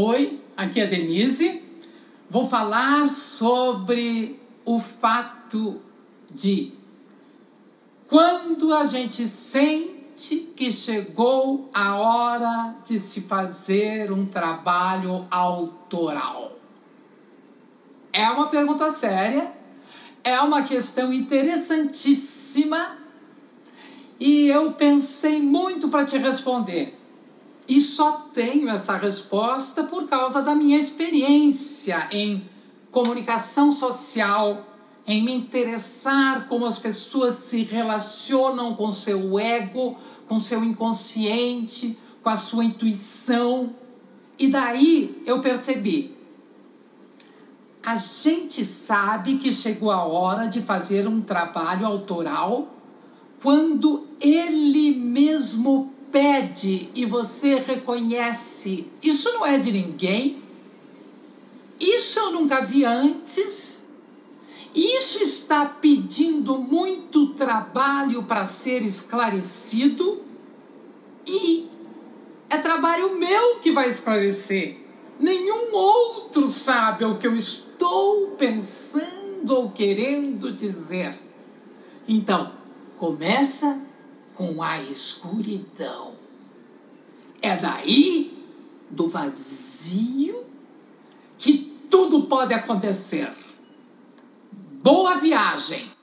Oi, aqui é Denise. Vou falar sobre o fato de quando a gente sente que chegou a hora de se fazer um trabalho autoral. É uma pergunta séria, é uma questão interessantíssima e eu pensei muito para te responder. E só tenho essa resposta por causa da minha experiência em comunicação social, em me interessar como as pessoas se relacionam com seu ego, com seu inconsciente, com a sua intuição. E daí eu percebi. A gente sabe que chegou a hora de fazer um trabalho autoral quando ele e você reconhece, isso não é de ninguém, isso eu nunca vi antes, isso está pedindo muito trabalho para ser esclarecido e é trabalho meu que vai esclarecer. Nenhum outro sabe o que eu estou pensando ou querendo dizer. Então, começa com a escuridão. Daí, do vazio, que tudo pode acontecer. Boa viagem!